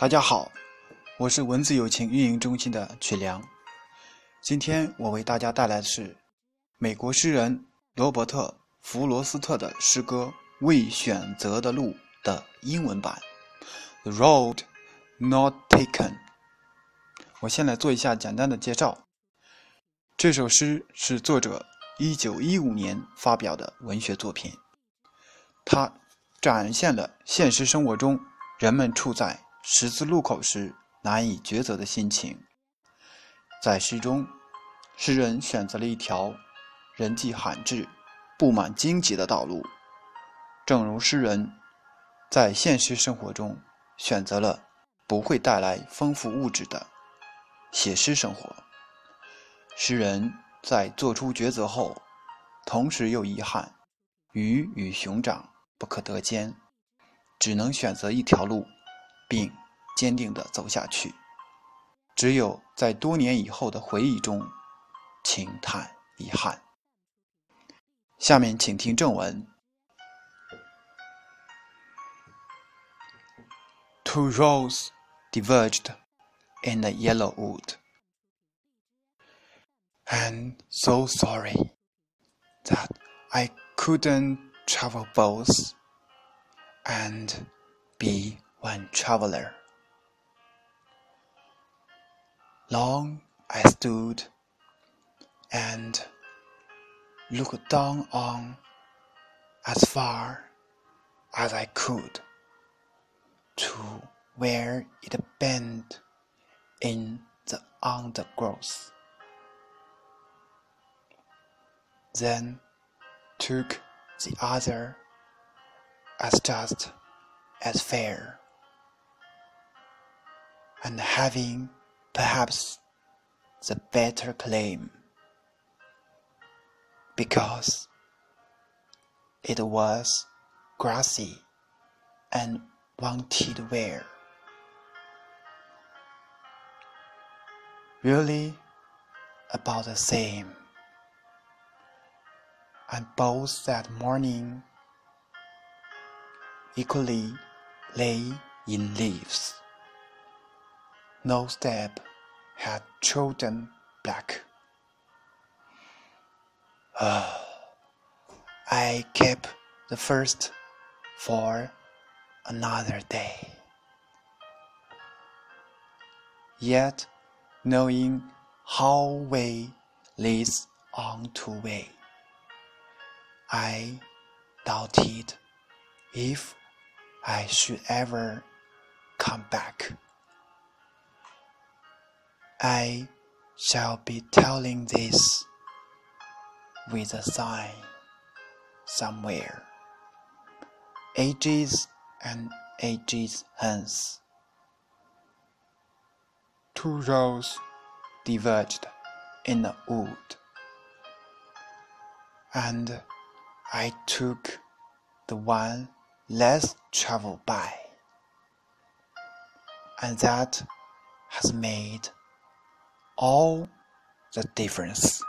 大家好，我是文字友情运营中心的曲良。今天我为大家带来的是美国诗人罗伯特·弗罗斯特的诗歌《未选择的路》的英文版《The Road Not Taken》。我先来做一下简单的介绍。这首诗是作者1915年发表的文学作品，它展现了现实生活中人们处在十字路口时难以抉择的心情。在诗中，诗人选择了一条人迹罕至、布满荆棘的道路，正如诗人在现实生活中选择了不会带来丰富物质的写诗生活。诗人在做出抉择后，同时又遗憾鱼与熊掌不可得兼，只能选择一条路，并坚定地走下去。只有在多年以后的回忆中，轻叹遗憾。下面请听正文：Two roads diverged in the yellow wood. I'm so sorry that I couldn't travel both and be one traveler. Long I stood and looked down on as far as I could to where it bent in the undergrowth. Then took the other as just as fair, and having perhaps the better claim, because it was grassy and wanted wear. Really about the same and both that morning equally lay in leaves. No step had chosen black. Uh, I kept the first for another day. Yet, knowing how way leads on to way. I doubted if I should ever come back. I shall be telling this with a sign somewhere, ages and ages hence. Two roads diverged in the wood, and I took the one less traveled by, and that has made all the difference.